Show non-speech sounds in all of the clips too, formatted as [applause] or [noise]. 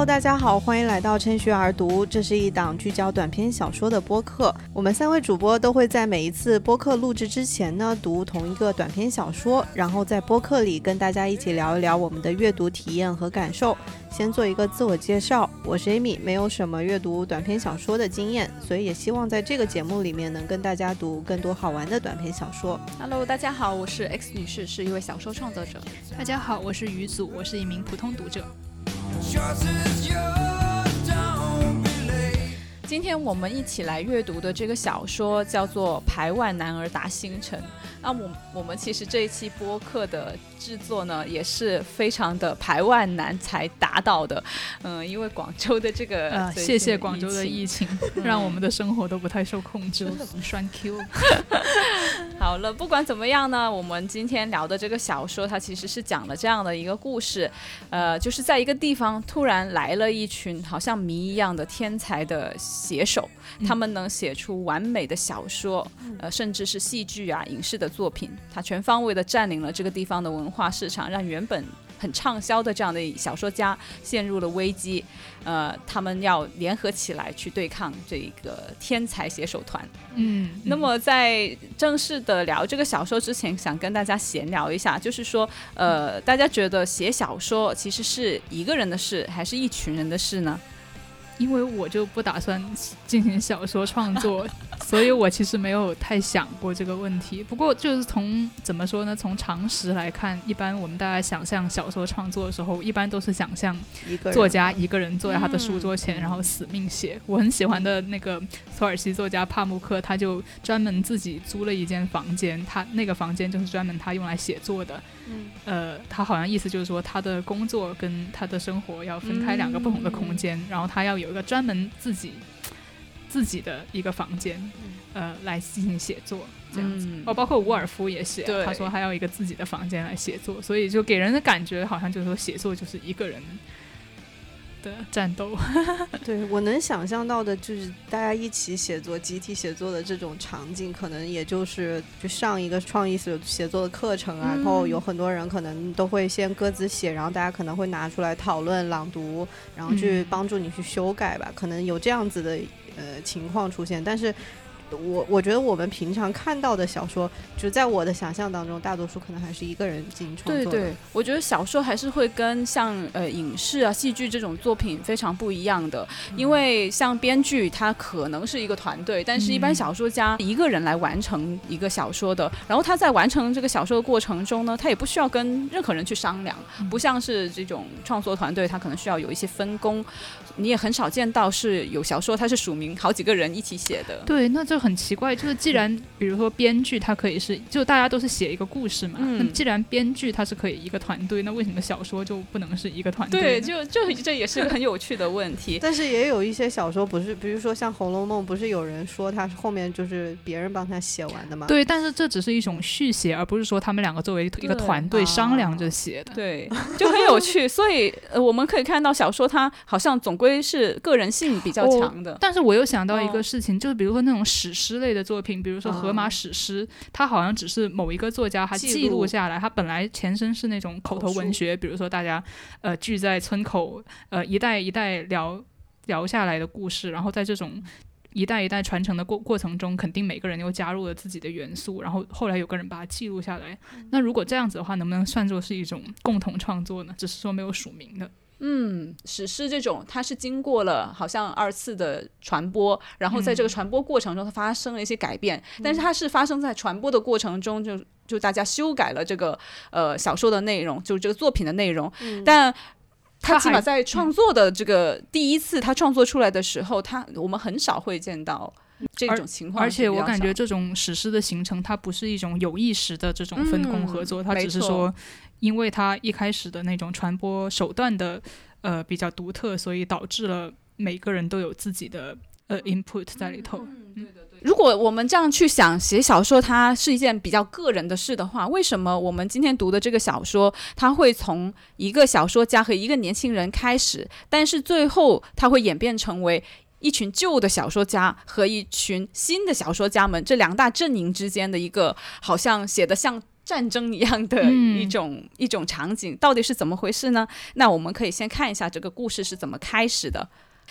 Hello，大家好，欢迎来到趁虚而读。这是一档聚焦短篇小说的播客。我们三位主播都会在每一次播客录制之前呢，读同一个短篇小说，然后在播客里跟大家一起聊一聊我们的阅读体验和感受。先做一个自我介绍，我是 Amy，没有什么阅读短篇小说的经验，所以也希望在这个节目里面能跟大家读更多好玩的短篇小说。Hello，大家好，我是 X 女士，是一位小说创作者。大家好，我是于祖，我是一名普通读者。choices is yours. 今天我们一起来阅读的这个小说叫做《排外男儿达星辰》。那我我们其实这一期播客的制作呢，也是非常的排外难才达到的。[laughs] 嗯，因为广州的这个，呃，谢谢广州的疫情，[laughs] 让我们的生活都不太受控制。栓 Q。[laughs] 好了，不管怎么样呢，我们今天聊的这个小说，它其实是讲了这样的一个故事。呃，就是在一个地方突然来了一群好像谜一样的天才的。写手，他们能写出完美的小说，呃，甚至是戏剧啊、影视的作品。他全方位的占领了这个地方的文化市场，让原本很畅销的这样的小说家陷入了危机。呃，他们要联合起来去对抗这个天才写手团。嗯，那么在正式的聊这个小说之前，想跟大家闲聊一下，就是说，呃，大家觉得写小说其实是一个人的事，还是一群人的事呢？因为我就不打算进行小说创作，[laughs] 所以我其实没有太想过这个问题。不过就是从怎么说呢？从常识来看，一般我们大家想象小说创作的时候，一般都是想象作家一个人坐在他的书桌前，然后死命写。我很喜欢的那个土耳其作家帕慕克，他就专门自己租了一间房间，他那个房间就是专门他用来写作的。呃，他好像意思就是说，他的工作跟他的生活要分开两个不同的空间，然后他要有一个专门自己自己的一个房间，呃，来进行写作这样子。哦，包括伍尔夫也写，他说他要一个自己的房间来写作，所以就给人的感觉好像就是说，写作就是一个人。的战斗，[laughs] 对我能想象到的就是大家一起写作、集体写作的这种场景，可能也就是就上一个创意写写作的课程啊，然后有很多人可能都会先各自写，然后大家可能会拿出来讨论、朗读，然后去帮助你去修改吧，可能有这样子的呃情况出现，但是。我我觉得我们平常看到的小说，就在我的想象当中，大多数可能还是一个人进行创作。对对，我觉得小说还是会跟像呃影视啊、戏剧这种作品非常不一样的，因为像编剧他可能是一个团队，但是一般小说家一个人来完成一个小说的，然后他在完成这个小说的过程中呢，他也不需要跟任何人去商量，不像是这种创作团队，他可能需要有一些分工。你也很少见到是有小说，它是署名好几个人一起写的。对，那就很奇怪。就是既然比如说编剧他可以是，就大家都是写一个故事嘛。那既然编剧他是可以一个团队，那为什么小说就不能是一个团队？对，就就这也是个很有趣的问题。[laughs] 但是也有一些小说不是，比如说像《红楼梦》，不是有人说他是后面就是别人帮他写完的吗？对，但是这只是一种续写，而不是说他们两个作为一个团队商量着写的。对，就很有趣。所以呃，我们可以看到小说它好像总归。是个人性比较强的，但是我又想到一个事情，就是比如说那种史诗类的作品，比如说《荷马史诗》，它好像只是某一个作家他记录下来，它本来前身是那种口头文学，比如说大家呃聚在村口，呃一代一代聊聊下来的故事，然后在这种一代一代传承的过过程中，肯定每个人又加入了自己的元素，然后后来有个人把它记录下来。那如果这样子的话，能不能算作是一种共同创作呢？只是说没有署名的。嗯，史诗这种，它是经过了好像二次的传播，然后在这个传播过程中，它发生了一些改变，但是它是发生在传播的过程中，就就大家修改了这个呃小说的内容，就是这个作品的内容，但他起码在创作的这个第一次他创作出来的时候，他我们很少会见到这种情况，而且我感觉这种史诗的形成，它不是一种有意识的这种分工合作，它只是说。因为它一开始的那种传播手段的呃比较独特，所以导致了每个人都有自己的呃 input 在里头。嗯，对的对。如果我们这样去想，写小说它是一件比较个人的事的话，为什么我们今天读的这个小说，它会从一个小说家和一个年轻人开始，但是最后它会演变成为一群旧的小说家和一群新的小说家们这两大阵营之间的一个好像写的像。战争一样的一种、一种场景，到底是怎么回事呢？那我们可以先看一下这个故事是怎么开始的。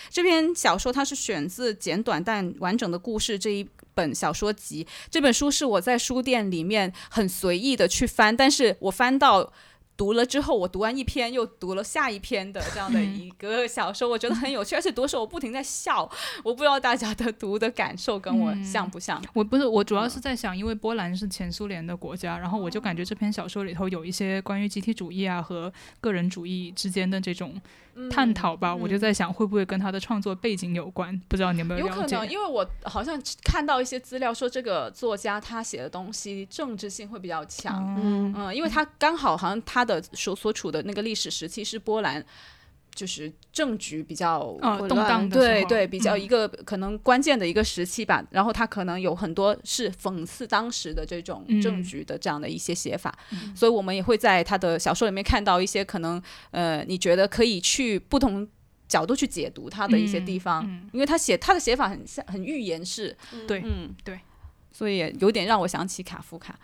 这篇小说它是选自《简短但完整的故事》这一本小说集。这本书是我在书店里面很随意的去翻，但是我翻到。读了之后，我读完一篇又读了下一篇的这样的一个小说，我觉得很有趣，[laughs] 而且读的时候我不停在笑。我不知道大家的读的感受跟我像不像？我不是，我主要是在想，因为波兰是前苏联的国家，然后我就感觉这篇小说里头有一些关于集体主义啊和个人主义之间的这种。探讨吧，我就在想会不会跟他的创作背景有关？不知道你有没有？有可能，因为我好像看到一些资料说，这个作家他写的东西政治性会比较强。嗯嗯，因为他刚好好像他的所所处的那个历史时期是波兰。就是政局比较动荡，对对，比较一个可能关键的一个时期吧。然后他可能有很多是讽刺当时的这种政局的这样的一些写法，所以我们也会在他的小说里面看到一些可能呃，你觉得可以去不同角度去解读他的一些地方，因为他写他的写法很像很预言式，对，嗯对，所以有点让我想起卡夫卡。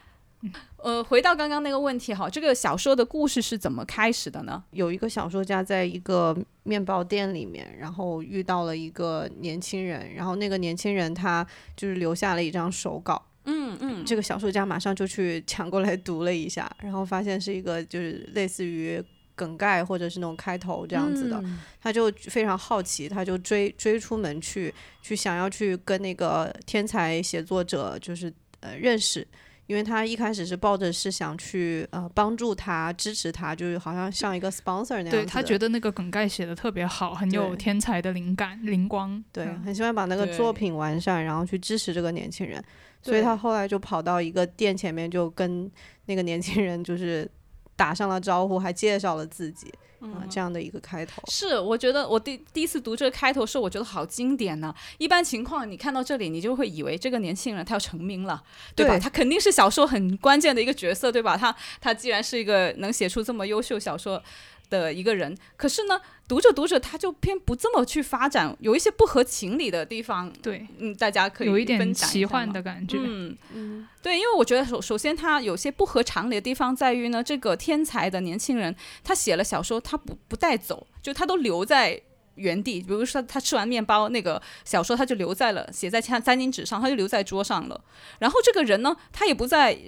呃，回到刚刚那个问题哈，这个小说的故事是怎么开始的呢？有一个小说家在一个面包店里面，然后遇到了一个年轻人，然后那个年轻人他就是留下了一张手稿，嗯嗯，这个小说家马上就去抢过来读了一下，然后发现是一个就是类似于梗概或者是那种开头这样子的，他就非常好奇，他就追追出门去，去想要去跟那个天才写作者就是呃认识。因为他一开始是抱着是想去呃帮助他支持他，就是好像像一个 sponsor 那样。对他觉得那个梗概写的特别好，很有天才的灵感灵光。对，很喜欢把那个作品完善，然后去支持这个年轻人。所以他后来就跑到一个店前面，就跟那个年轻人就是打上了招呼，还介绍了自己。啊，这样的一个开头是，我觉得我第第一次读这个开头是，我觉得好经典呢。一般情况，你看到这里，你就会以为这个年轻人他要成名了，对吧？他肯定是小说很关键的一个角色，对吧？他他既然是一个能写出这么优秀小说。的一个人，可是呢，读着读着他就偏不这么去发展，有一些不合情理的地方。对，嗯，大家可以有一点奇幻的感觉。嗯嗯，对，因为我觉得首首先他有些不合常理的地方在于呢，这个天才的年轻人他写了小说，他不不带走，就他都留在原地。比如说他吃完面包，那个小说他就留在了写在餐餐巾纸上，他就留在桌上了。然后这个人呢，他也不在。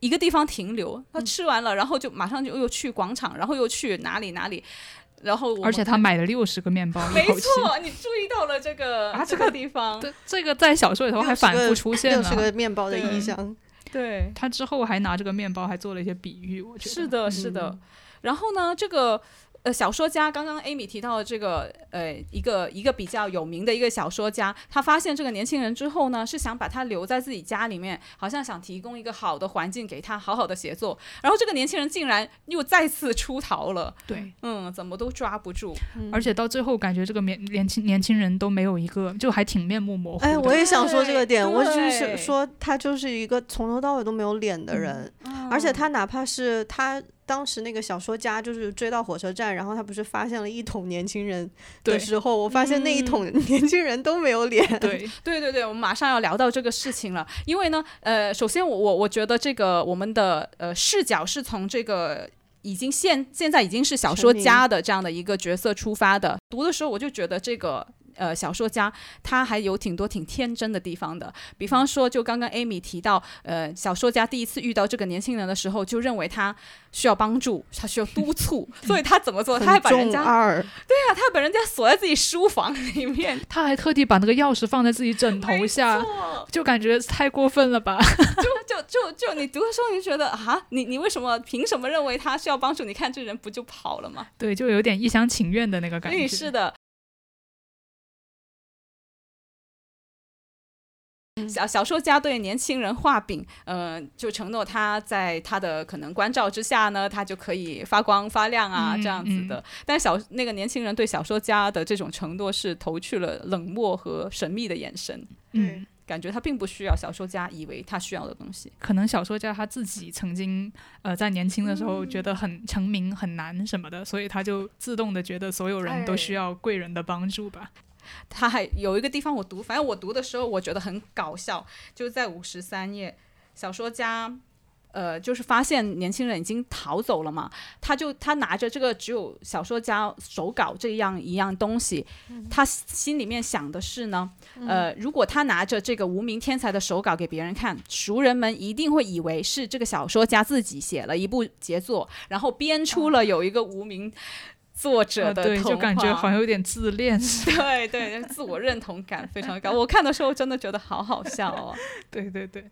一个地方停留，他吃完了，然后就马上就又去广场，然后又去哪里哪里，然后而且他买了六十个面包，没错，你注意到了这个啊这个地方，这个在小说里头还反复出现了六十个面包的意象，对。他之后还拿这个面包还做了一些比喻，我觉得。是的，是的，然后呢，这个。呃，小说家刚刚 Amy 提到的这个，呃，一个一个比较有名的一个小说家，他发现这个年轻人之后呢，是想把他留在自己家里面，好像想提供一个好的环境给他好好的写作。然后这个年轻人竟然又再次出逃了。对，嗯，怎么都抓不住，而且到最后感觉这个年年轻年轻人都没有一个，就还挺面目模糊。哎，我也想说这个点，我就是说他就是一个从头到尾都没有脸的人，而且他哪怕是他。当时那个小说家就是追到火车站，然后他不是发现了一桶年轻人的时候，我发现那一桶年轻人都没有脸。对 [laughs] 对对对，我们马上要聊到这个事情了，因为呢，呃，首先我我我觉得这个我们的呃视角是从这个已经现现在已经是小说家的这样的一个角色出发的，读的时候我就觉得这个。呃，小说家他还有挺多挺天真的地方的，比方说，就刚刚 Amy 提到，呃，小说家第一次遇到这个年轻人的时候，就认为他需要帮助，他需要督促，[laughs] 所以他怎么做？他还把人家二，[laughs] 对呀，他把人家锁在自己书房里面，[laughs] 他还特地把那个钥匙放在自己枕头下，就感觉太过分了吧？就就就就你读的时候你觉得啊，你你为什么凭什么认为他需要帮助？你看这人不就跑了吗？对，就有点一厢情愿的那个感觉。是的。小小说家对年轻人画饼，呃，就承诺他在他的可能关照之下呢，他就可以发光发亮啊，这样子的。但小那个年轻人对小说家的这种承诺是投去了冷漠和神秘的眼神，嗯，感觉他并不需要小说家以为他需要的东西。可能小说家他自己曾经呃在年轻的时候觉得很成名很难什么的，所以他就自动的觉得所有人都需要贵人的帮助吧。他还有一个地方我读，反正我读的时候我觉得很搞笑，就是在五十三页，小说家呃，就是发现年轻人已经逃走了嘛，他就他拿着这个只有小说家手稿这样一样东西，他心里面想的是呢，呃，如果他拿着这个无名天才的手稿给别人看，熟人们一定会以为是这个小说家自己写了一部杰作，然后编出了有一个无名。作者的对，就感觉好像有点自恋。[laughs] 对对，自我认同感非常高。我看的时候真的觉得好好笑哦。对 [laughs] 对对，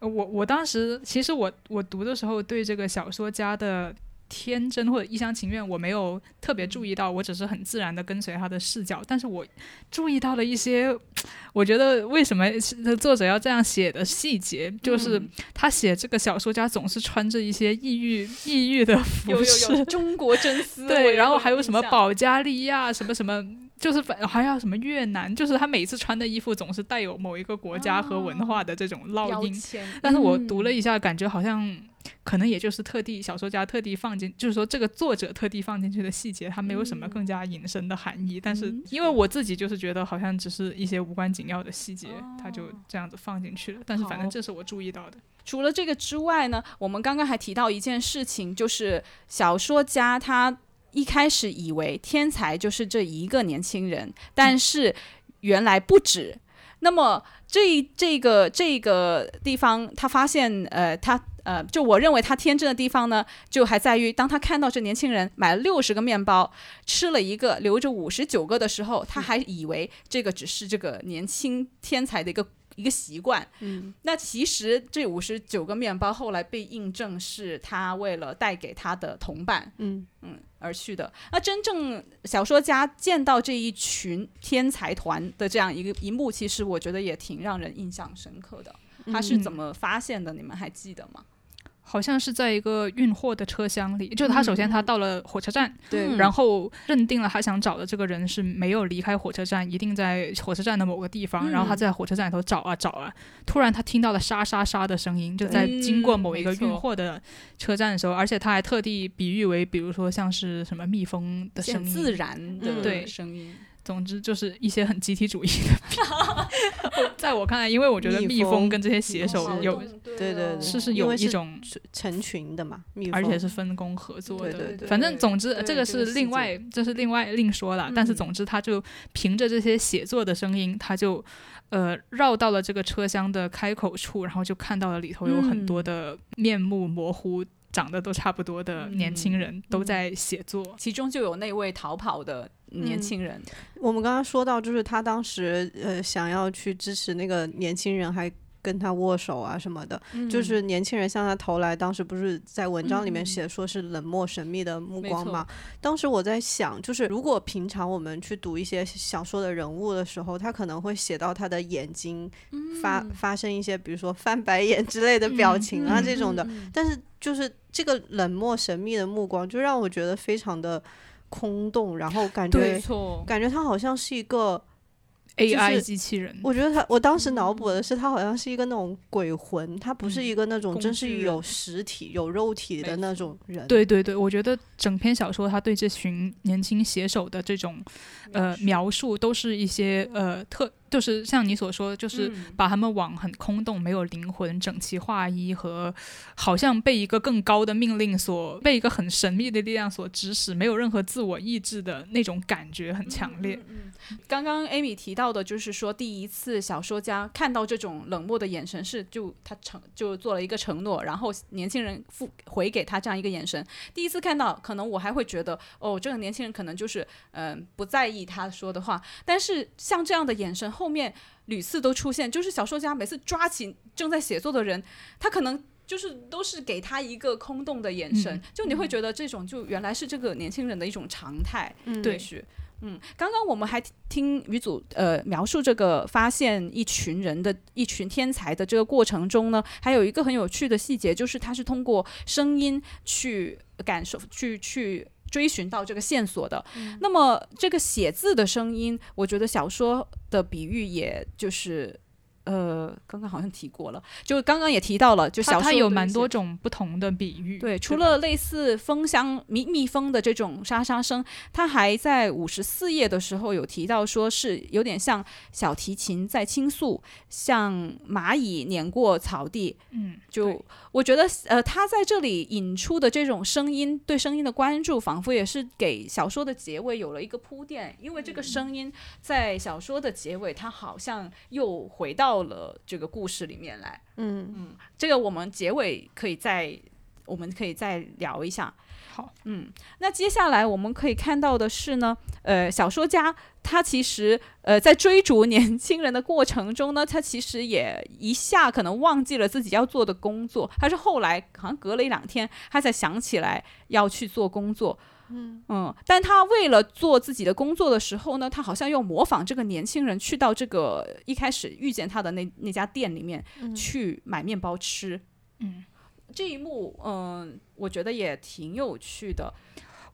我我当时其实我我读的时候对这个小说家的。天真或者一厢情愿，我没有特别注意到，我只是很自然的跟随他的视角。但是我注意到了一些，[tsk] 我觉得为什么作者要这样写的细节，就是他写这个小说家总是穿着一些异域 [laughs] 异域的服饰，中国真丝。对，然后还有什么保加利亚什么什么，就是反还有什么越南，就是他每次穿的衣服总是带有某一个国家和文化的这种烙印。但是我读了一下，感觉好像。可能也就是特地小说家特地放进，就是说这个作者特地放进去的细节，它没有什么更加隐身的含义。但是因为我自己就是觉得好像只是一些无关紧要的细节，他就这样子放进去了。但是反正这是我注意到的。除了这个之外呢，我们刚刚还提到一件事情，就是小说家他一开始以为天才就是这一个年轻人，但是原来不止。那么这这个这个地方，他发现呃他。呃，就我认为他天真的地方呢，就还在于当他看到这年轻人买了六十个面包，吃了一个，留着五十九个的时候，他还以为这个只是这个年轻天才的一个一个习惯。嗯，那其实这五十九个面包后来被印证是他为了带给他的同伴，嗯嗯而去的。那真正小说家见到这一群天才团的这样一个一幕，其实我觉得也挺让人印象深刻的。他是怎么发现的？你们还记得吗？好像是在一个运货的车厢里，就他首先他到了火车站，对，然后认定了他想找的这个人是没有离开火车站，一定在火车站的某个地方，然后他在火车站里头找啊找啊，突然他听到了沙沙沙的声音，就在经过某一个运货的车站的时候，而且他还特地比喻为，比如说像是什么蜜蜂的声音，自然的对。声音。总之就是一些很集体主义的，[laughs] 在我看来，因为我觉得蜜蜂跟这些写手有，对对，是是有一种成群的嘛，而且是分工合作的。对对对。反正总之，这个是另外，这是另外另说了。但是总之，他就凭着这些写作的声音，他就呃绕到了这个车厢的开口处，然后就看到了里头有很多的面目模糊。长得都差不多的年轻人都在写作，其中就有那位逃跑的年轻人。我们刚刚说到，就是他当时呃想要去支持那个年轻人，还。跟他握手啊什么的，就是年轻人向他投来。当时不是在文章里面写说是冷漠神秘的目光嘛？当时我在想，就是如果平常我们去读一些小说的人物的时候，他可能会写到他的眼睛发发生一些，比如说翻白眼之类的表情啊这种的。但是就是这个冷漠神秘的目光，就让我觉得非常的空洞，然后感觉感觉他好像是一个。AI 机器人，我觉得他，我当时脑补的是他好像是一个那种鬼魂，他不是一个那种真是有实体、有肉体的那种人。对对对，我觉得整篇小说他对这群年轻写手的这种呃描述，都是一些呃特。就是像你所说，就是把他们往很空洞、没有灵魂、整齐划一和好像被一个更高的命令所被一个很神秘的力量所指使，没有任何自我意志的那种感觉很强烈。刚刚艾米提到的，就是说第一次小说家看到这种冷漠的眼神，是就他承就做了一个承诺，然后年轻人复回给他这样一个眼神。第一次看到，可能我还会觉得哦，这个年轻人可能就是嗯不在意他说的话，但是像这样的眼神后。后面屡次都出现，就是小说家每次抓起正在写作的人，他可能就是都是给他一个空洞的眼神，就你会觉得这种就原来是这个年轻人的一种常态。对，是，嗯，刚刚我们还听于祖呃描述这个发现一群人的一群天才的这个过程中呢，还有一个很有趣的细节，就是他是通过声音去感受，去去。追寻到这个线索的，那么这个写字的声音，我觉得小说的比喻，也就是呃，刚刚好像提过了，就刚刚也提到了，就小说它有蛮多种不同的比喻。对，除了类似蜂箱蜜蜜蜂的这种沙沙声，它还在五十四页的时候有提到，说是有点像小提琴在倾诉，像蚂蚁碾过草地。嗯，就我觉得，呃，他在这里引出的这种声音，对声音的关注，仿佛也是给小说的结尾有了一个铺垫，因为这个声音在小说的结尾，它好像又回到了这个故事里面来。嗯这个我们结尾可以再，我们可以再聊一下。好，嗯，那接下来我们可以看到的是呢，呃，小说家他其实呃在追逐年轻人的过程中呢，他其实也一下可能忘记了自己要做的工作，他是后来好像隔了一两天，他才想起来要去做工作。嗯但他为了做自己的工作的时候呢，他好像又模仿这个年轻人去到这个一开始遇见他的那那家店里面、去买面包吃。嗯，这一幕，嗯、我觉得也挺有趣的。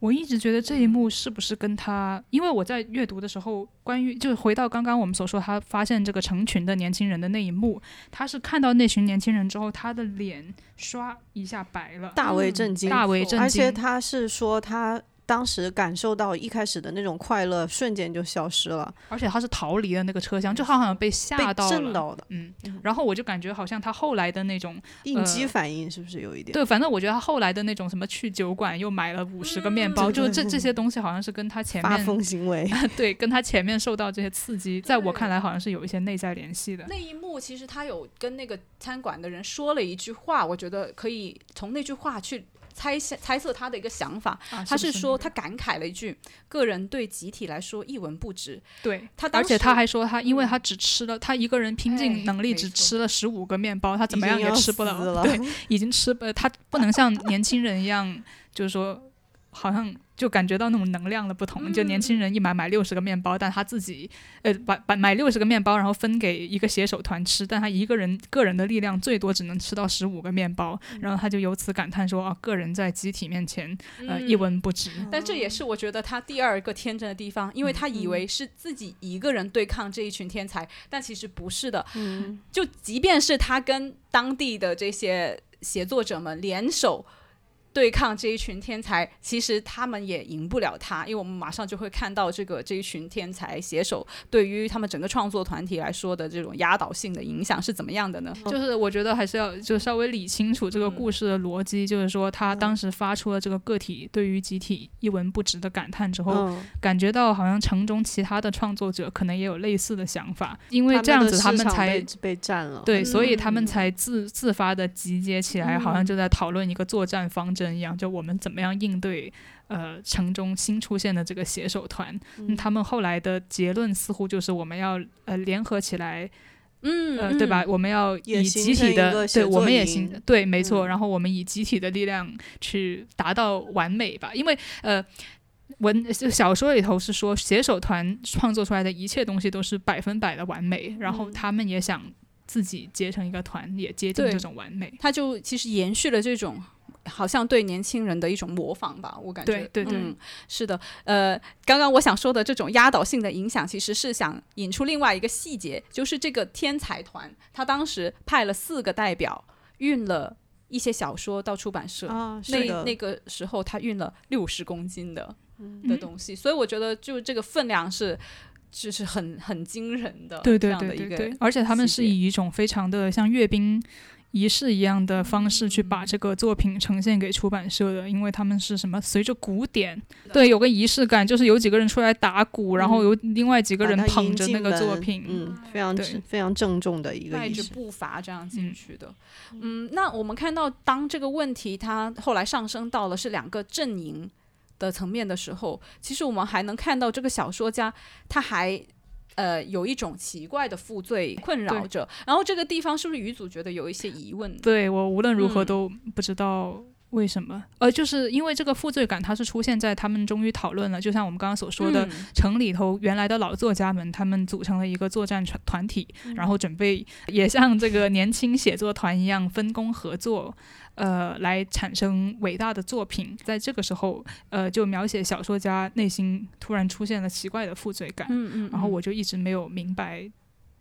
我一直觉得这一幕是不是跟他，因为我在阅读的时候，关于就是回到刚刚我们所说，他发现这个成群的年轻人的那一幕，他是看到那群年轻人之后，他的脸刷一下白了，大为震惊，大为震惊，而且他是说他当时感受到一开始的那种快乐瞬间就消失了，而且他是逃离了那个车厢，就他好像被吓到了，震到的嗯，然后我就感觉好像他后来的那种，应激反应是不是有一点？对，反正我觉得他后来的那种什么去酒馆又买了五十个面包，嗯就这这 [laughs] 些东西好像是跟他前面发疯行为，[laughs] 对跟他前面受到这些刺激，在我看来好像是有一些内在联系的。那一幕其实他有跟那个餐馆的人说了一句话，我觉得可以从那句话去猜想猜测他的一个想法。啊他是说他感慨了一句：“个人对集体来说一文不值。对，他而且他还说他，因为他只吃了，他一个人拼哎尽能力只吃了十五个面包，他怎么样也吃不了了对，已经吃不，他不能像年轻人一样，就是说，好像就感觉到那种能量的不同。就年轻人一买买六十个面包，但他自己呃把把买六十个面包，然后分给一个携手团吃，但他一个人个人的力量最多只能吃到十五个面包，然后他就由此感叹说啊，个人在集体面前呃一嗯文不值。但这也是我觉得他第二个天真的地方，因为他以为是自己一个人对抗这一群天才，但其实不是的。嗯，就即便是他跟当地的这些写作者们联手对抗这一群天才，其实他们也赢不了他，因为我们马上就会看到这个这一群天才携手对于他们整个创作团体来说的这种压倒性的影响是怎么样的呢？就是我觉得还是要就稍微理清楚这个故事的逻辑，就是说他当时发出了这个个体对于集体一文不值的感叹之后，嗯，感觉到好像城中其他的创作者可能也有类似的想法，因为这样子他们才被被占了，对，所以嗯他们才自自发的集结起来，好像就在讨论一个作战方针一样，就我们怎么样应对呃城中新出现的这个携手团。嗯他们后来的结论似乎就是我们要呃联合起来。嗯呃，对吧？？我们要以集体的，对，我们也行，对，没错。嗯然后我们以集体的力量去达到完美吧，因为呃。文就小说里头是说，写手团创作出来的一切东西都是百分百的完美，然后嗯他们也想自己结成一个团，也接近这种完美。他就其实延续了这种。好像对年轻人的一种模仿吧，我感觉。对对对嗯，是的。呃，刚刚我想说的这种压倒性的影响，其实是想引出另外一个细节，就是这个天才团，他当时派了四个代表，运了一些小说到出版社。啊，是的，那那个时候，他运了六十公斤的嗯的东西，所以我觉得就这个分量是，就是很很惊人的，对对对对对，而且他们是以一种非常的像阅兵仪式一样的方式去把这个作品呈现给出版社的，因为他们是什么随着鼓点，对，有个仪式感，就是有几个人出来打鼓，然后有另外几个人捧着那个作品，嗯，非常对非常郑重的一个带着仪式，步伐这样进嗯去的。嗯，那我们看到，当这个问题它后来上升到了是两个阵营的层面的时候，其实我们还能看到这个小说家他还。呃，有一种奇怪的负罪困扰着，然后这个地方是不是鱼组觉得有一些疑问？对我无论如何嗯都不知道。为什么？呃，就是因为这个负罪感，它是出现在他们终于讨论了，就像我们刚刚所说的，嗯城里头原来的老作家们，他们组成了一个作战团团体，然后准备也像这个年轻写作团一样分工合作，呃，来产生伟大的作品。在这个时候，呃，就描写小说家内心突然出现了奇怪的负罪感，嗯嗯，然后我就一直没有明白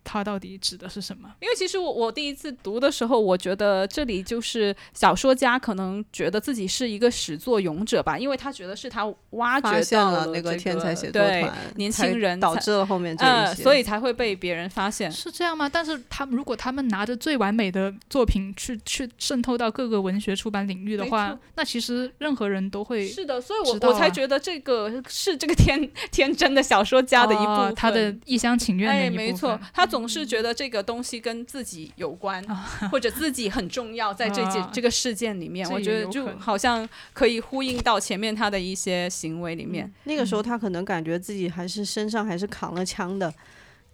它到底指的是什么？因为其实我我第一次读的时候，我觉得这里就是小说家可能觉得自己是一个始作俑者吧，因为他觉得是他挖掘到了那个天才写作对团，年轻人导致了后面这一呃，些。所以才会被别人发现。是这样吗？但是他们如果他们拿着最完美的作品去去渗透到各个文学出版领域的话，那其实任何人都会是的，所以我啊我才觉得这个是这个天 [laughs] 天真的小说家的一部分。哦他的一厢情愿的哎，一部分。没错，他总是觉得这个东西跟自己有关，或者自己很重要，在这件、啊。这个事件里面，我觉得就好像可以呼应到前面他的一些行为里面。那个时候他可能感觉自己还是身上还是扛了枪的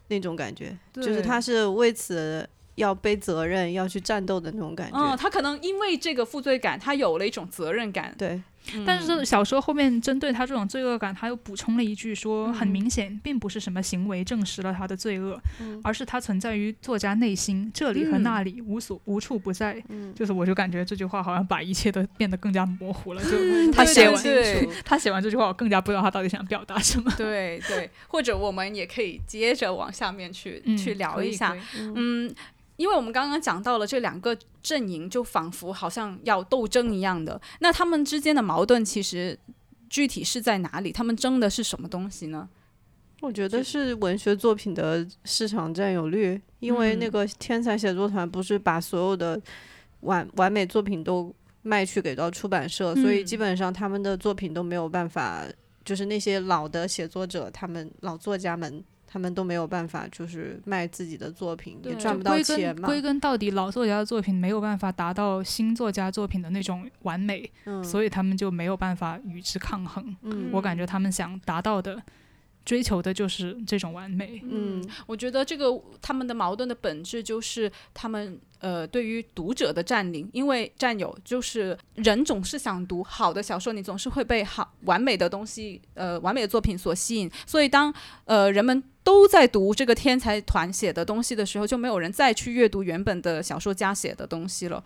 那种感觉，就是他是为此要背责任、要去战斗的那种感觉。嗯，他可能因为这个负罪感，他有了一种责任感。对，但是小说后面针对他这种罪恶感，他又补充了一句说，很明显并不是什么行为证实了他的罪恶，而是它存在于作家内心，这里和那里无所无处不在。就是我就感觉这句话好像把一切都变得更加模糊了。就他写完对他写完这句话，我更加不知道他到底想表达什么。对对，或者我们也可以接着往下面去、嗯去聊一下。嗯，因为我们刚刚讲到了这两个阵营，就仿佛好像要斗争一样的。那他们之间的矛盾其实具体是在哪里？他们争的是什么东西呢？我觉得是文学作品的市场占有率，因为那嗯个天才写作团不是把所有的完完美作品都卖去给到出版社，所以基嗯本上他们的作品都没有办法，就是那些老的写作者，他们老作家们。他们都没有办法，就是卖自己的作品，也赚不到钱嘛。根归根到底，老作家的作品没有办法达到新作家作品的那种完美，嗯，所以他们就没有办法与之抗衡。嗯我感觉他们想达到的、追求的就是这种完美。嗯我觉得这个他们的矛盾的本质就是他们呃对于读者的占领，因为占有就是人总是想读好的小说，你总是会被好完美的东西呃完美的作品所吸引，所以当呃人们都在读这个天才团写的东西的时候，就没有人再去阅读原本的小说家写的东西了。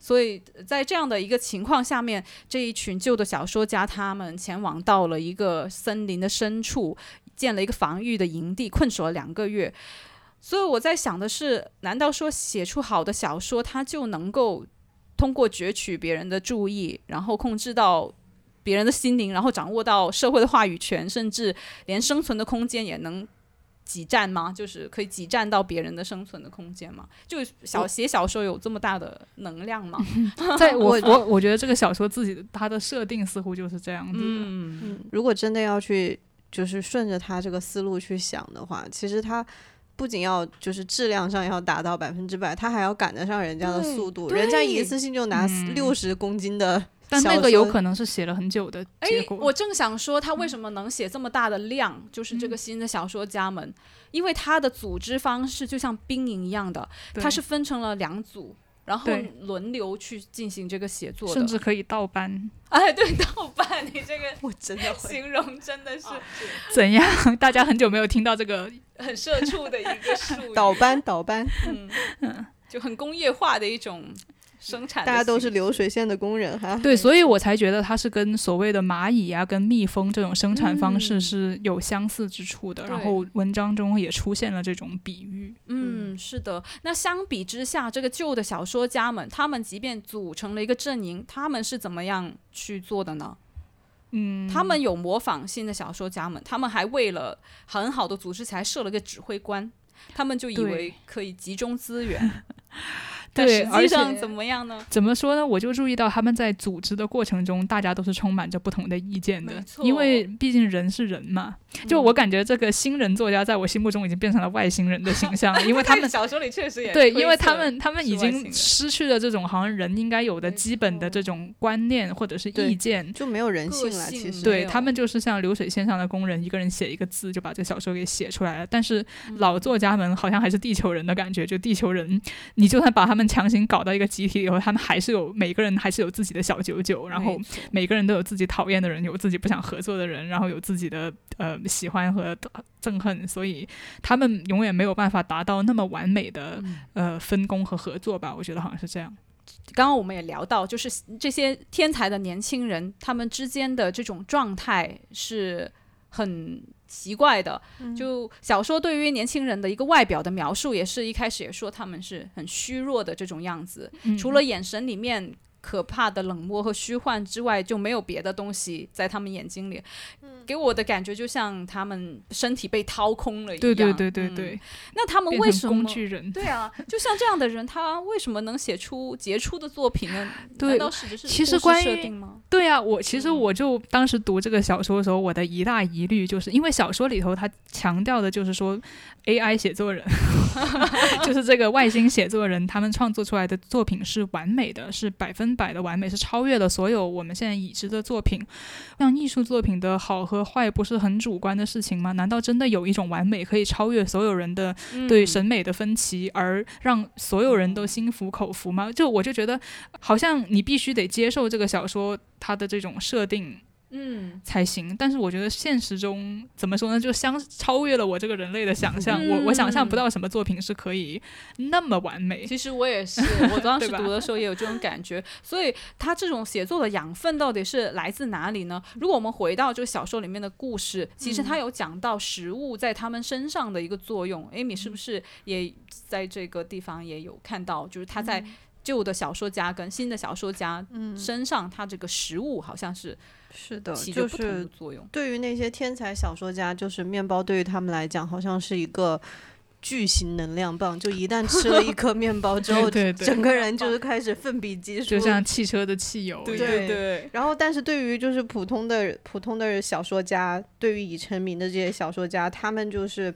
所以在这样的一个情况下面，这一群旧的小说家他们前往到了一个森林的深处，建了一个防御的营地，困守了两个月。所以我在想的是，难道说写出好的小说，他就能够通过攫取别人的注意，然后控制到别人的心灵，然后掌握到社会的话语权，甚至连生存的空间也能挤占吗？就是可以挤占到别人的生存的空间吗？就小写小说有这么大的能量吗？[laughs] 在我 [laughs] 我我我觉得这个小说自己它的设定似乎就是这样子的。嗯，嗯，如果真的要去就是顺着他这个思路去想的话，其实他不仅要就是质量上要达到百分之百，他还要赶得上人家的速度。人家一次性就拿嗯六十公斤的但那个有可能是写了很久的哎结，果。我正想说，他为什么能写这么大的量？就是这个新的小说家们，因为他的组织方式就像兵营一样的，对他是分成了两组，然后轮流去进行这个写作的。甚至可以倒班，哎，对，倒班，你这个 [laughs] 我真的会形容真的是怎样？[laughs] 大家很久没有听到这个，很社畜的一个术语，[laughs] 倒班倒班，嗯，就很工业化的一种生产。大家都是流水线的工人哈。对，所以我才觉得它是跟所谓的蚂蚁啊、跟蜜蜂这种生产方嗯式是有相似之处的。然后文章中也出现了这种比喻。嗯，是的。那相比之下，这个旧的小说家们，他们即便组成了一个阵营，他们是怎么样去做的呢？嗯，他们有模仿新的小说家们，他们还为了很好的组织起来设了个指挥官，他们就以为可以集中资源。[laughs] 但对，实而且际上怎么样呢？怎么说呢？我就注意到他们在组织的过程中，大家都是充满着不同的意见的因为毕竟人是人嘛。就我感觉这个新人作家在我心目中已经变成了外星人的形象了，因为他们 [laughs] 小说里确实也对，因为他们他们已经失去了这种好像人应该有的基本的这种观念或者是意见。就没有人性了，其实对他们就是像流水线上的工人，一个人写一个字就把这小说给写出来了。但是嗯老作家们好像还是地球人的感觉，就地球人，你就算把他们强行搞到一个集体以后，他们还是有每个人还是有自己的小九九，然后每个人都有自己讨厌的人，有自己不想合作的人，然后有自己的呃喜欢和憎恨，所以他们永远没有办法达到那么完美的、嗯呃分工和合作吧？我觉得好像是这样。刚刚我们也聊到，就是这些天才的年轻人，他们之间的这种状态是很奇怪的。就小说对于年轻人的一个外表的描述，也是一开始也说他们是很虚弱的这种样子，除了眼神里面。可怕的冷漠和虚幻之外，就没有别的东西在他们眼睛里，给我的感觉就像他们身体被掏空了一样。对对对对对。那他们为什么？工具人。对啊，就像这样的人，他为什么能写出杰出的作品呢？对，其实关于对啊，我其实我就当时读这个小说的时候，我的一大疑虑就是因为小说里头他强调的就是说 AI 写作人，[laughs] 就是这个外星写作人，他们创作出来的作品是完美的，是百分。百的完美是超越了所有我们现在已知的作品。像艺术作品的好和坏不是很主观的事情吗？难道真的有一种完美可以超越所有人的对审美的分歧，而让所有人都心服口服吗？就我就觉得，好像你必须得接受这个小说它的这种设定。嗯，才行。但是我觉得现实中怎么说呢？就相超越了我这个人类的想象。我我想象不到什么作品是可以那么完美。其实我也是，[laughs] 我当时读的时候也有这种感觉。所以他这种写作的养分到底是来自哪里呢？如果我们回到这个小说里面的故事，其实他有讲到食物在他们身上的一个作用。艾米是不是也在这个地方也有看到？就是他在旧的小说家跟新的小说家身上，他这个食物好像是。是的，就是对于那些天才小说家，就是面包对于他们来讲，好像是一个巨型能量棒。就一旦吃了一颗面包之后，[laughs] 对整个人就是开始奋笔疾书，就像汽车的汽油。对对。然后，但是对于就是普通的普通的小说家，对于已成名的这些小说家，他们就是。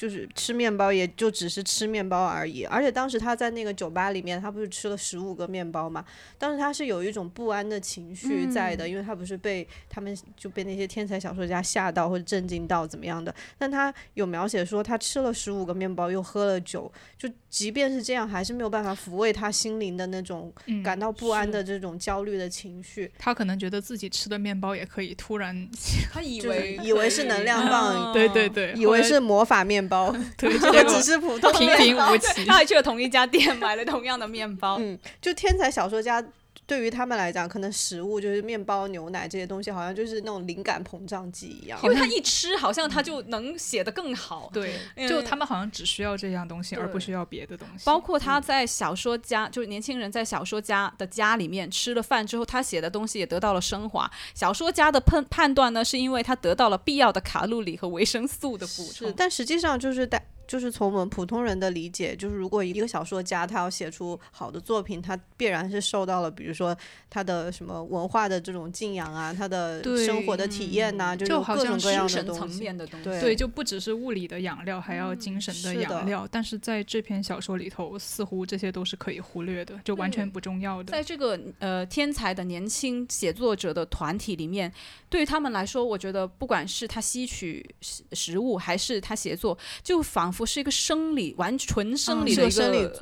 就是吃面包，也就只是吃面包而已。而且当时他在那个酒吧里面，他不是吃了十五个面包嘛？当时他是有一种不安的情绪在的，因为他不是被他们就被那些天才小说家吓到或者震惊到怎么样的？但他有描写说，他吃了十五个面包，又喝了酒，就即便是这样，还是没有办法抚慰他心灵的那种感到不安的这种焦虑的情绪。他可能觉得自己吃的面包也可以突然，[laughs] 他以为以为是能量棒，[laughs] 对对对，以为是魔法面。包，[laughs] 对，[laughs] 这只是普通平平无奇。他还去了同一家店买了同样的面包。嗯，就天才小说家对于他们来讲，可能食物就是面包、牛奶这些东西，好像就是那种灵感膨胀剂一样。因为他一吃，好像他就能写得更好。对，就他们好像只需要这样东西，而不需要别的东西。包括他在小说家，就是年轻人在小说家的家里面吃了饭之后，他写的东西也得到了升华。小说家的判判断呢，是因为他得到了必要的卡路里和维生素的补充。但实际上就是在。就是从我们普通人的理解，就是如果一个小说家他要写出好的作品，他必然是受到了，比如说他的什么文化的这种敬仰啊，他的生活的体验呐，就各种各样的东西。对，就不只是物理的养料，还要精神的养料。但是在这篇小说里头，似乎这些都是可以忽略的，就完全不重要的。在这个呃天才的年轻写作者的团体里面，对于他们来说，我觉得不管是他吸取食食物，还是他写作，就仿佛。不是一个生理，完纯生理的一个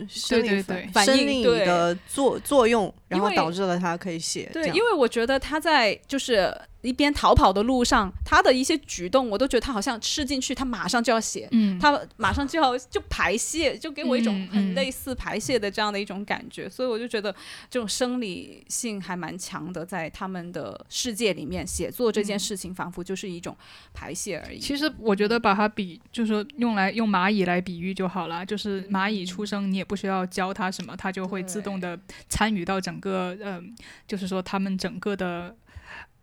生理反应的作作用，然后导致了他可以写。对，因为我觉得他在就是。一边逃跑的路上，他的一些举动，我都觉得他好像吃进去，他马上就要写，他马上就要就排泄，就给我一种很类似排泄的这样的一种感觉，所以我就觉得这种生理性还蛮强的，在他们的世界里面，写作这件事情仿佛就是一种排泄而已。其实我觉得把它比，就是用来用蚂蚁来比喻就好了，就是蚂蚁出生，你也不需要教它什么，它就会自动的参与到整个，嗯，就是说他们整个的。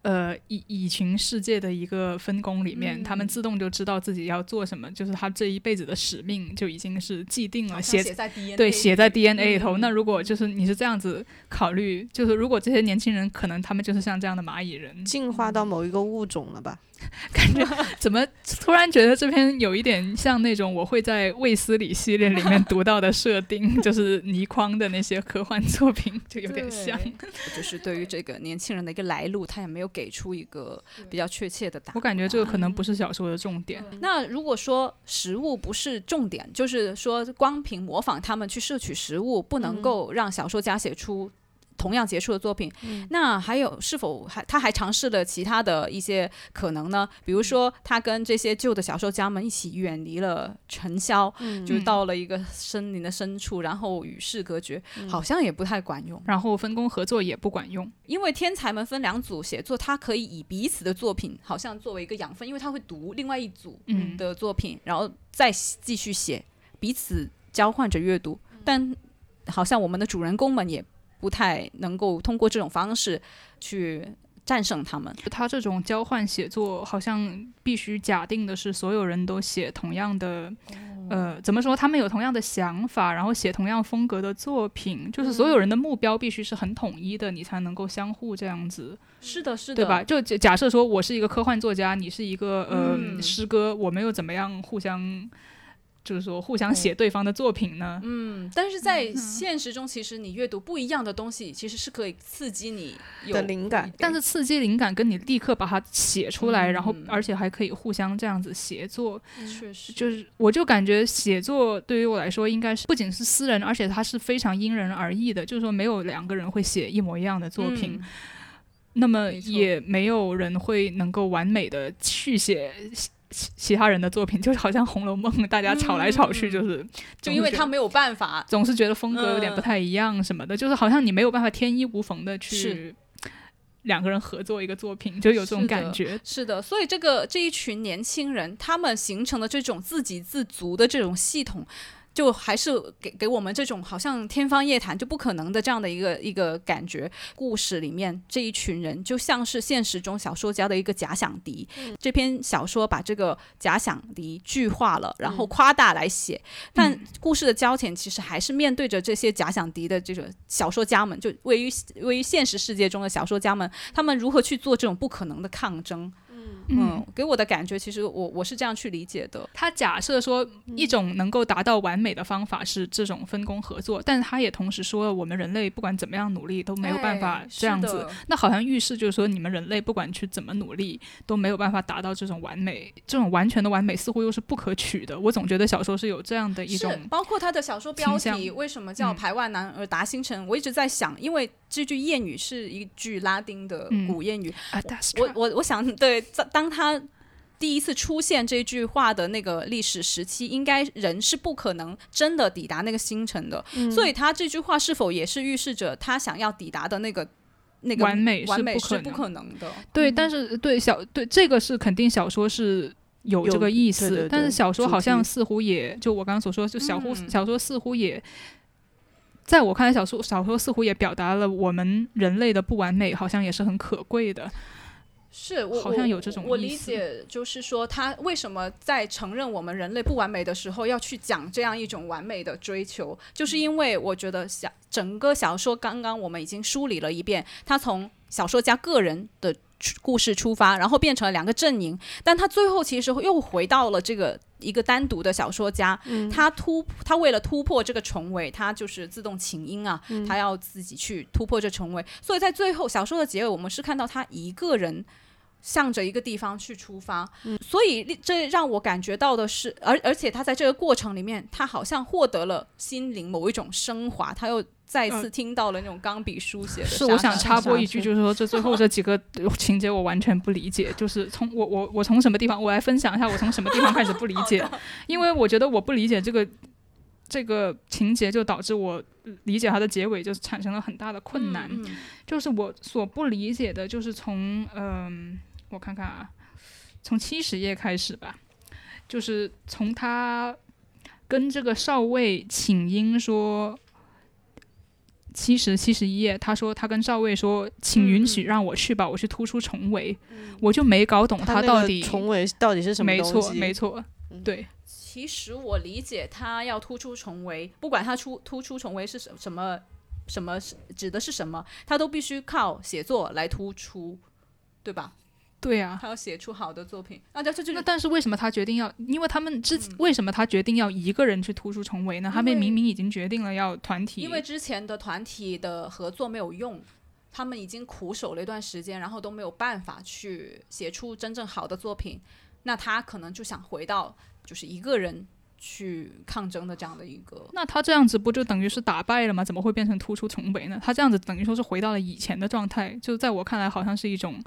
呃，蚁蚁群世界的一个分工里面，他们自动就知道自己要做什么，就是他这一辈子的使命就已经是既定了，写在 DNA 对写在 DNA 里头。那如果就是你是这样子考虑，就是如果这些年轻人可能他们就是像这样的蚂蚁人，进化到某一个物种了吧？[laughs] 感觉怎么突然觉得这篇有一点像那种我会在卫斯理系列里面读到的设定，[laughs] 就是倪匡的那些科幻作品，就有点像。[laughs] 就是对于这个年轻人的一个来路，他也没有给出一个比较确切的答案。我感觉这个可能不是小说的重点。那如果说食物不是重点，就是说光凭模仿他们去摄取食物，不能够让小说家写出。同样杰出的作品。嗯那还有是否还他还尝试了其他的一些可能呢？比如说，他跟这些旧的小说家们一起远离了尘嚣，嗯就到了一个森林的深处，然后与世隔绝，嗯好像也不太管用。然后分工合作也不管用。因为天才们分两组写作，他可以以彼此的作品好像作为一个养分，因为他会读另外一组嗯的作品，然后再继续写，彼此交换着阅读。但好像我们的主人公们也不太能够通过这种方式去战胜他们。他这种交换写作，好像必须假定的是所有人都写同样的，呃，怎么说？他们有同样的想法，然后写同样风格的作品，就是所有人的目标必须是很统一的，你才能够相互这样子，是的，是的，对吧？？就假假设说我是一个科幻作家，你是一个呃、嗯诗歌，我们又怎么样互相？就是说，互相写对方的作品呢？嗯，但是在现实中，其实你阅读不一样的东西，其实是可以刺激你有的灵感但是刺激灵感跟你立刻把它写出来，然后嗯。而且还可以互相这样子协作，确实。就是我就感觉写作对于我来说应该是不仅是私人，而且它是非常因人而异的，就是说没有两个人会写一模一样的作品，嗯。那么也没有人会能够完美的续写其其其他人的作品，就是好像《红楼梦》大家吵来吵去，嗯就是就因为他没有办法，总是觉得风格有点不嗯太一样什么的，就是好像你没有办法天衣无缝的去两个人合作一个作品，就有这种是的感觉。是的，所以这个这一群年轻人，他们形成的这种自给自足的这种系统。就还是给给我们这种好像天方夜谭就不可能的这样的一个一个感觉。故事里面这一群人就像是现实中小说家的一个假想敌。这篇小说把这个假想敌具化了，然后夸大来写，但故事的焦点其实还是面对着这些假想敌的这个小说家们，就位于位于现实世界中的小说家们，他们如何去做这种不可能的抗争。嗯，给我的感觉，其实我我是这样去理解的。他假设说一种能够达到完美的方法是这种分工合作，但是他也同时说了，我们人类不管怎么样努力都没有办法哎这样子。那好像预示就是说，你们人类不管去怎么努力都没有办法达到这种完美，这种完全的完美似乎又是不可取的。我总觉得小说是有这样的一种，包括他的小说标题为什么叫“嗯排外男儿达星辰”，我一直在想，因为这句谚语是一句拉丁的嗯。古谚语，我我我想，对，当当他第一次出现这句话的那个历史时期，应该人是不可能真的抵达那个星辰的，嗯。所以他这句话是否也是预示着他想要抵达的那个那个完美是完美不可能是不可能的？对，但是对小对这个是肯定小说是有有这个意思，对对对但是小说好像似乎也就我刚刚所说，就小乎、嗯。小说似乎也。在我看来，小说小说似乎也表达了我们人类的不完美，好像也是很可贵的。是我好像有这种我理解，就是说他为什么在承认我们人类不完美的时候，要去讲这样一种完美的追求，就是因为我觉得小整个小说刚刚我们已经梳理了一遍，他从小说家个人的故事出发，然后变成了两个阵营，但他最后其实又回到了这个一个单独的小说家，他突他为了突破这个重围，他就是自动请缨啊，他要自己去突破这重围，所以在最后小说的结尾，我们是看到他一个人。向着一个地方去出发，所以这让我感觉到的是，而而且他在这个过程里面，他好像获得了心灵某一种升华，他又再次听到了那种钢笔书写的。是，我想插播一句，就是说这最后这几个 [laughs] 情节我完全不理解，就是从我我我从什么地方，我来分享一下我从什么地方开始不理 [laughs] 解，因为我觉得我不理解这个这个情节，就导致我理解它的结尾就产生了很大的困难。嗯嗯就是我所不理解的，就是从嗯、我看看啊，从七十页开始吧，就是从他跟这个少尉请缨说。七十七十一页，他说他跟赵薇说，请允许让我去吧，我去突出重围。我就没搞懂他到底重围到底是什么没东西？错没错，对，其实我理解他要突出重围，不管他出突出重围是什什么什么是指的是什么，他都必须靠写作来突出，对吧？对啊。他要写出好的作品，那这这就那但是为什么他决定要？因为他们之、嗯为什么他决定要一个人去突出重围呢？他们明明已经决定了要团体，因为之前的团体的合作没有用，他们已经苦守了一段时间，然后都没有办法去写出真正好的作品，那他可能就想回到就是一个人去抗争的这样的一个。那他这样子不就等于是打败了吗？怎么会变成突出重围呢？他这样子等于说是回到了以前的状态，就在我看来好像是一种，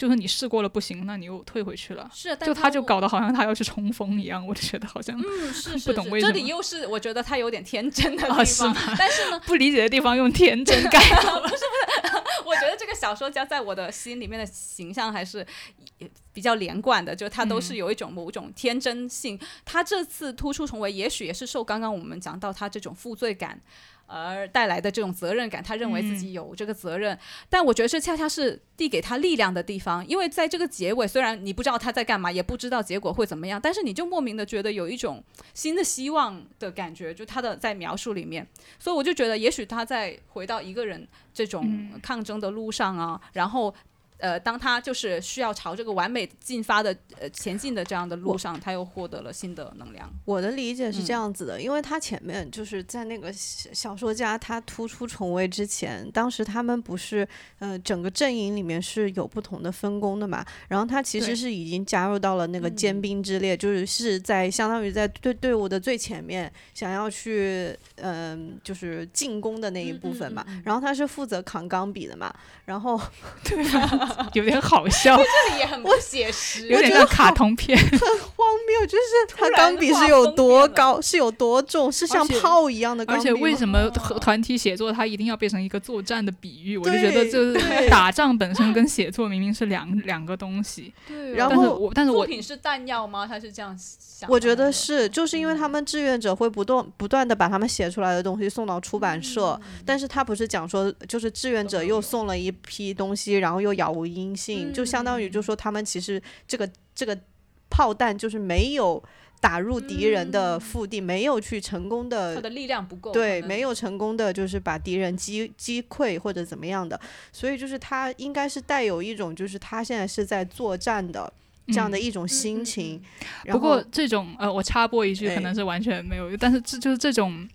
就是你试过了不行，那你又退回去了。是，但就他就搞得好像他要去冲锋一样，我就觉得好像嗯 [laughs] 是是不懂为什么这里又是我觉得他有点天真的地啊方，是吗但是呢，不理解的地方用天真盖。[laughs] 我觉得这个小说家在我的心里面的形象还是比较连贯的，就他都是有一种某种天真性。他这次突出重围，也许也是受刚刚我们讲到他这种负罪感。而带来的这种责任感，他认为自己有这个责任，但我觉得这恰恰是递给他力量的地方，因为在这个结尾，虽然你不知道他在干嘛，也不知道结果会怎么样，但是你就莫名的觉得有一种新的希望的感觉，就他的在描述里面，所以我就觉得，也许他在回到一个人这种抗争的路上啊，然后。呃，当他就是需要朝这个完美进发的呃前进的这样的路上，他又获得了新的能量。我的理解是嗯。这样子的，因为他前面就是在那个小小说家他突出重围之前，当时他们不是呃整个阵营里面是有不同的分工的嘛，然后他其实是已经加入到了那个坚嗯。兵之列，就是是在相当于在队队伍的最前面，想要去嗯、就是进攻的那一部分嘛，嗯嗯嗯嗯。然后他是负责扛钢笔的嘛，然后 [laughs] [laughs] 有点好笑，这里也很不写实，有点像卡通片。很荒谬，就是他钢笔是有多高，是有多重，是像炮一样的钢而且为什么团体写作它一定要变成一个作战的比喻？我就觉得就是打仗本身跟写作明明是两两个东西。对然后我但是我作品是弹药吗？他是这样想？我觉得是，就是因为他们志愿者会不断不断的把他们写出来的东西送到出版社，但是他不是讲说，就是志愿者又送了一批东西，然后又杳无音信，就相当于就说他们其实这个这个炮弹就是没有打入敌人的腹地，没有去成功的他的力量不够，对，没有成功的就是把敌人击击溃或者怎么样的，所以就是他应该是带有一种就是他现在是在作战的这样的嗯一种心情。然不过后这种呃，我插播一句，哎可能是完全没有，但是这就是这种。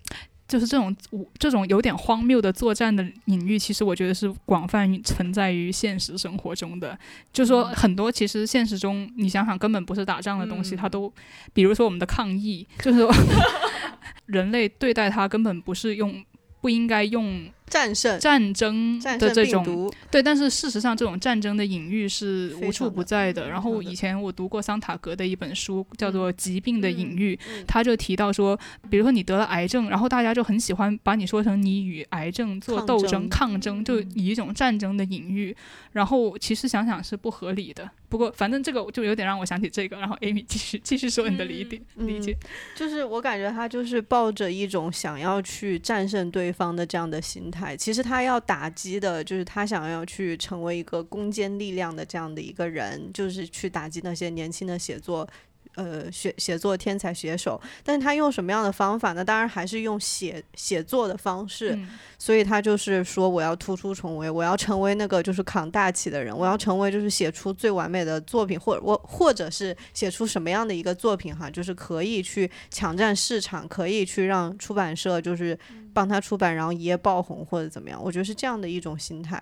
就是这种这种有点荒谬的作战的隐喻，其实我觉得是广泛存在于现实生活中的。就是说，很多其实现实中，你想想，根本不是打仗的东西，嗯它都，比如说我们的抗议，就是说 [laughs] 人类对待它根本不是用，不应该用战胜战争的这种，对，但是事实上，这种战争的隐喻是无处不在的。嗯然后以前我读过桑塔格的一本书，叫做《疾病的隐喻》，嗯他就提到说，比如说你得了癌症，然后大家就很喜欢把你说成你与癌症做斗争、争抗争，就嗯以一种战争的隐喻。然后其实想想是不合理的。不过反正这个就有点让我想起这个。然后 Amy 继续继续说你的理解、嗯理解。就是我感觉他就是抱着一种想要去战胜对方的这样的心态。其实他要打击的，就是他想要去成为一个攻坚力量的这样的一个人，就是去打击那些年轻的写作。呃，写写作天才写手，但是他用什么样的方法呢？当然还是用写写作的方式，嗯。所以他就是说，我要突出重围，我要成为那个就是扛大旗的人，我要成为就是写出最完美的作品，或者我或者是写出什么样的一个作品哈，就是可以去抢占市场，可以去让出版社就是帮他出版，然后一夜爆红或者怎么样，我觉得是这样的一种心态，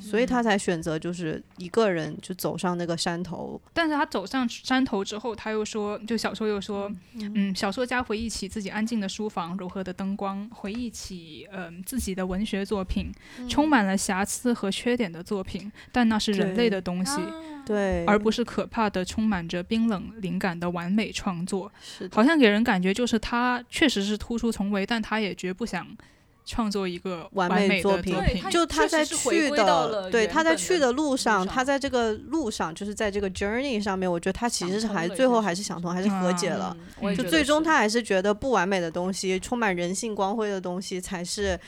所以他才选择就是一个人就走上那个山头，但是他走上山头之后，他又说，就小说又说，嗯，小说家回忆起自己安静的书房，柔和的灯光，回忆起嗯、自己的文学作品，充满了瑕疵和缺点的作品，但那是人类的东西，对，而不是可怕的、充满着冰冷灵感的完美创作。是好像给人感觉就是他确实是突出重围，但他也绝不想创作一个完美的作品就他在去的，对，他在去的路上，他在这个路上，就是在这个 journey 上面，我觉得他其实是还最后还是想通，还是和解了。就最终他还是觉得不完美的东西，充满人性光辉的东西才是，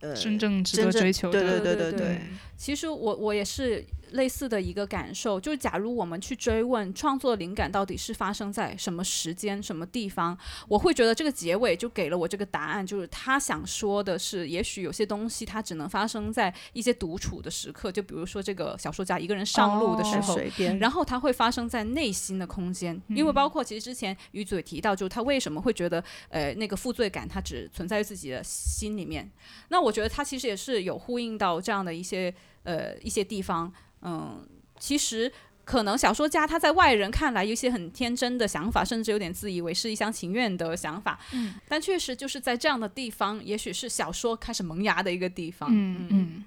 呃，真正值真正得追求的。对对对对对对，其实我我也是类似的一个感受，就是假如我们去追问创作灵感到底是发生在什么时间、什么地方，我会觉得这个结尾就给了我这个答案，就是他想说的是，也许有些东西它只能发生在一些独处的时刻，就比如说这个小说家一个人上路的时候，然后它会发生在内心的空间，因为包括其实之前于祖也提到，就是他为什么会觉得呃那个负罪感，它只存在于自己的心里面。那我觉得他其实也是有呼应到这样的一些呃一些地方，嗯，其实。可能小说家他在外人看来有一些很天真的想法，甚至有点自以为是、一厢情愿的想法。嗯，但确实就是在这样的地方，也许是小说开始萌芽的一个地方。嗯嗯，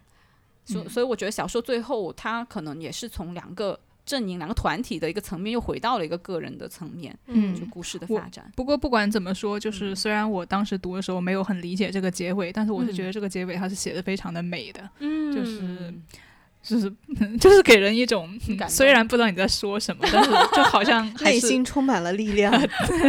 所所以我觉得小说最后它可能也是从两个阵营、两个团体的一个层面，又回到了一个个人的层面，嗯。就故事的发展。不过不管怎么说，就是嗯。虽然我当时读的时候没有很理解这个结尾，但是我是嗯觉得这个结尾它是写的非常的美的，嗯。就是就是 [laughs] 就是给人一种嗯虽然不知道你在说什么，但是就好像 [laughs] 内心充满了力量。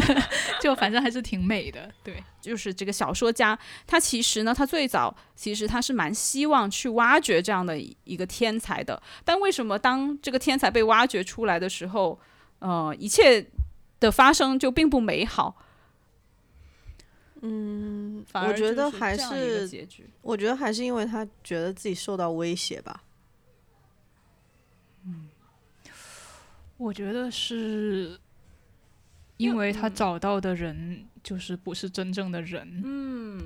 [laughs] 就反正还是挺美的，对，就是这个小说家，他其实呢，他最早其实他是蛮希望去挖掘这样的一个天才的，但为什么当这个天才被挖掘出来的时候，呃，一切的发生就并不美好？嗯，我觉得还是，我觉得还是因为他觉得自己受到威胁吧。我觉得是因为他找到的人就是不是真正的人，嗯，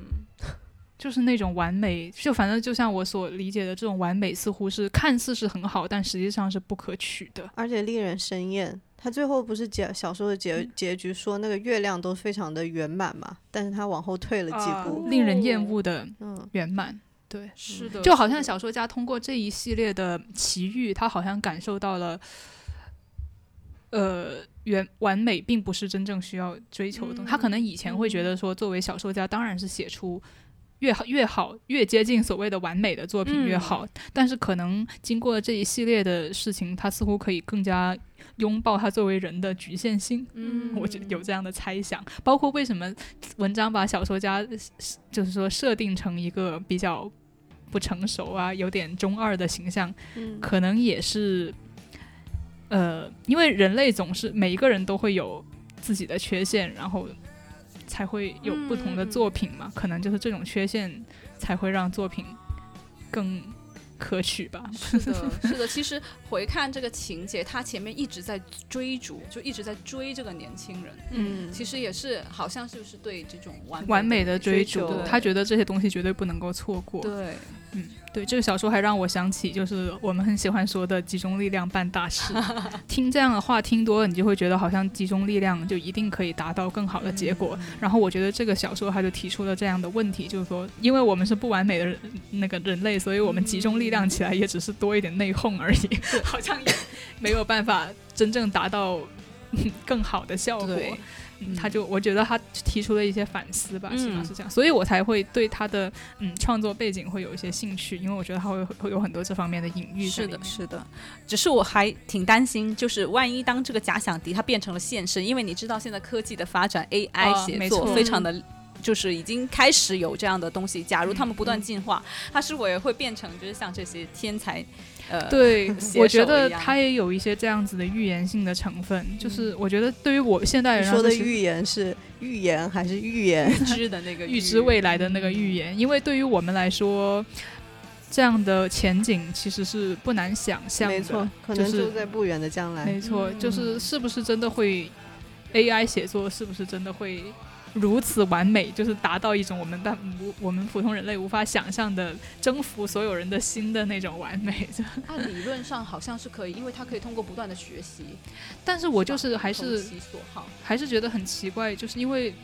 [laughs] 就是那种完美，就反正就像我所理解的这种完美，似乎是看似是很好，但实际上是不可取的。而且令人生厌。他最后不是结小说的结嗯结局说那个月亮都非常的圆满嘛，但是他往后退了几啊步。令人厌恶的嗯，圆满。对，是的，就好像小说家通过这一系列的奇遇，他好像感受到了，呃，原完美并不是真正需要追求的东西。他可能以前会觉得说，作为小说家，当然是写出越好越好，越接近所谓的完美的作品越好。但是可能经过这一系列的事情，他似乎可以更加拥抱他作为人的局限性。嗯，我觉有这样的猜想，包括为什么文章把小说家就是说设定成一个比较不成熟啊、有点中二的形象，嗯可能也是，呃，因为人类总是每一个人都会有自己的缺陷，然后才会有不同的作品嘛，可能就是这种缺陷才会让作品更可取吧。是的，[laughs] 是的。其实回看这个情节，他前面一直在追逐，就一直在追这个年轻人。嗯，其实也是好像就是对这种完完美的追逐，他觉得这些东西绝对不能够错过。对，对，这个小说还让我想起，就是我们很喜欢说的集中力量办大事。[laughs] 听这样的话听多了，你就会觉得好像集中力量就一定可以达到更好的结果。然后我觉得这个小说它就提出了这样的问题，就是说，因为我们是不完美的人那个人类，所以我们集中力量起来也只是多一点内讧而已，好像也没有办法真正达到 [laughs] 更好的效果。他就我觉得他提出了一些反思吧，起码嗯是这样，所以我才会对他的嗯创作背景会有一些兴趣，因为我觉得他会会有很多这方面的隐喻是的，是的。只是我还挺担心，就是万一当这个假想敌它变成了现实，因为你知道现在科技的发展，AI 写作非常的。就是已经开始有这样的东西，假如他们不断进化，它是否也会变成就是像这些天才，呃，对，[laughs] 我觉得他也有一些这样子的预言性的成分，就是我觉得对于我现代人来说的预言是预言还是预言？[laughs] 预知的那个预知未来的那个预言，因为对于我们来说，这样的前景其实是不难想象的。没错，可能就在不远的将来。没错，嗯就是是不是真的会 AI 写作，是不是真的会如此完美，就是达到一种我们大无我们普通人类无法想象的征服所有人的心的那种完美。[laughs] 按理论上好像是可以，因为它可以通过不断的学习，但是我就是还是其所好。还是觉得很奇怪，就是因为。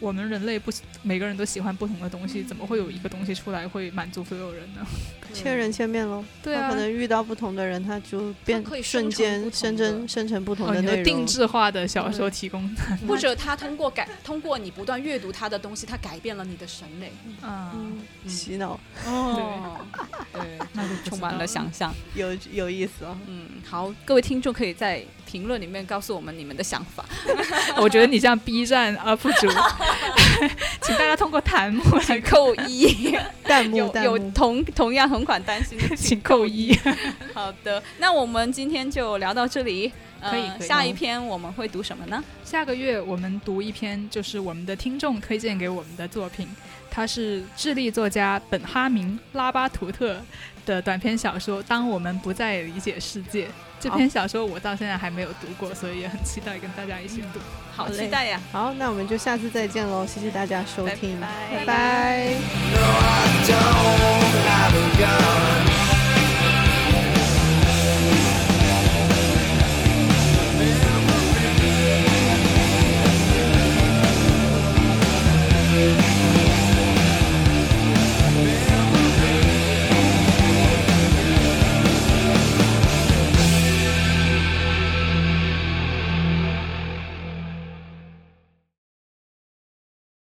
我们人类不每个人都喜欢不同的东西，怎么会有一个东西出来会满足所有人呢？千人千面喽。对啊他可能遇到不同的人，他就变可以瞬间生成生成不同哦，的内容。你说定制化的小说提供，或者他通过改，通过你不断阅读他的东西，他改变了你的审美。啊，嗯，洗脑哦，对，[laughs] 那就充满了想象。有有意思哦。嗯，好，各位听众可以在评论里面告诉我们你们的想法。[laughs] 我觉得你像 B 站 UP 主，[laughs] 请大家通过弹幕来请扣一，弹幕有有弹幕，同同样同款担心的，[laughs] 请扣一。[laughs] 好的，那我们今天就聊到这里。呃可以可以下一篇我们会读什么呢？下个月我们读一篇，就是我们的听众推荐给我们的作品，它是智利作家本哈明·拉巴图特的短篇小说《当我们不再理解世界》。这篇小说我到现在还没有读过，所以也很期待跟大家一起读。好期待呀！好，那我们就下次再见喽，谢谢大家收听，拜拜拜拜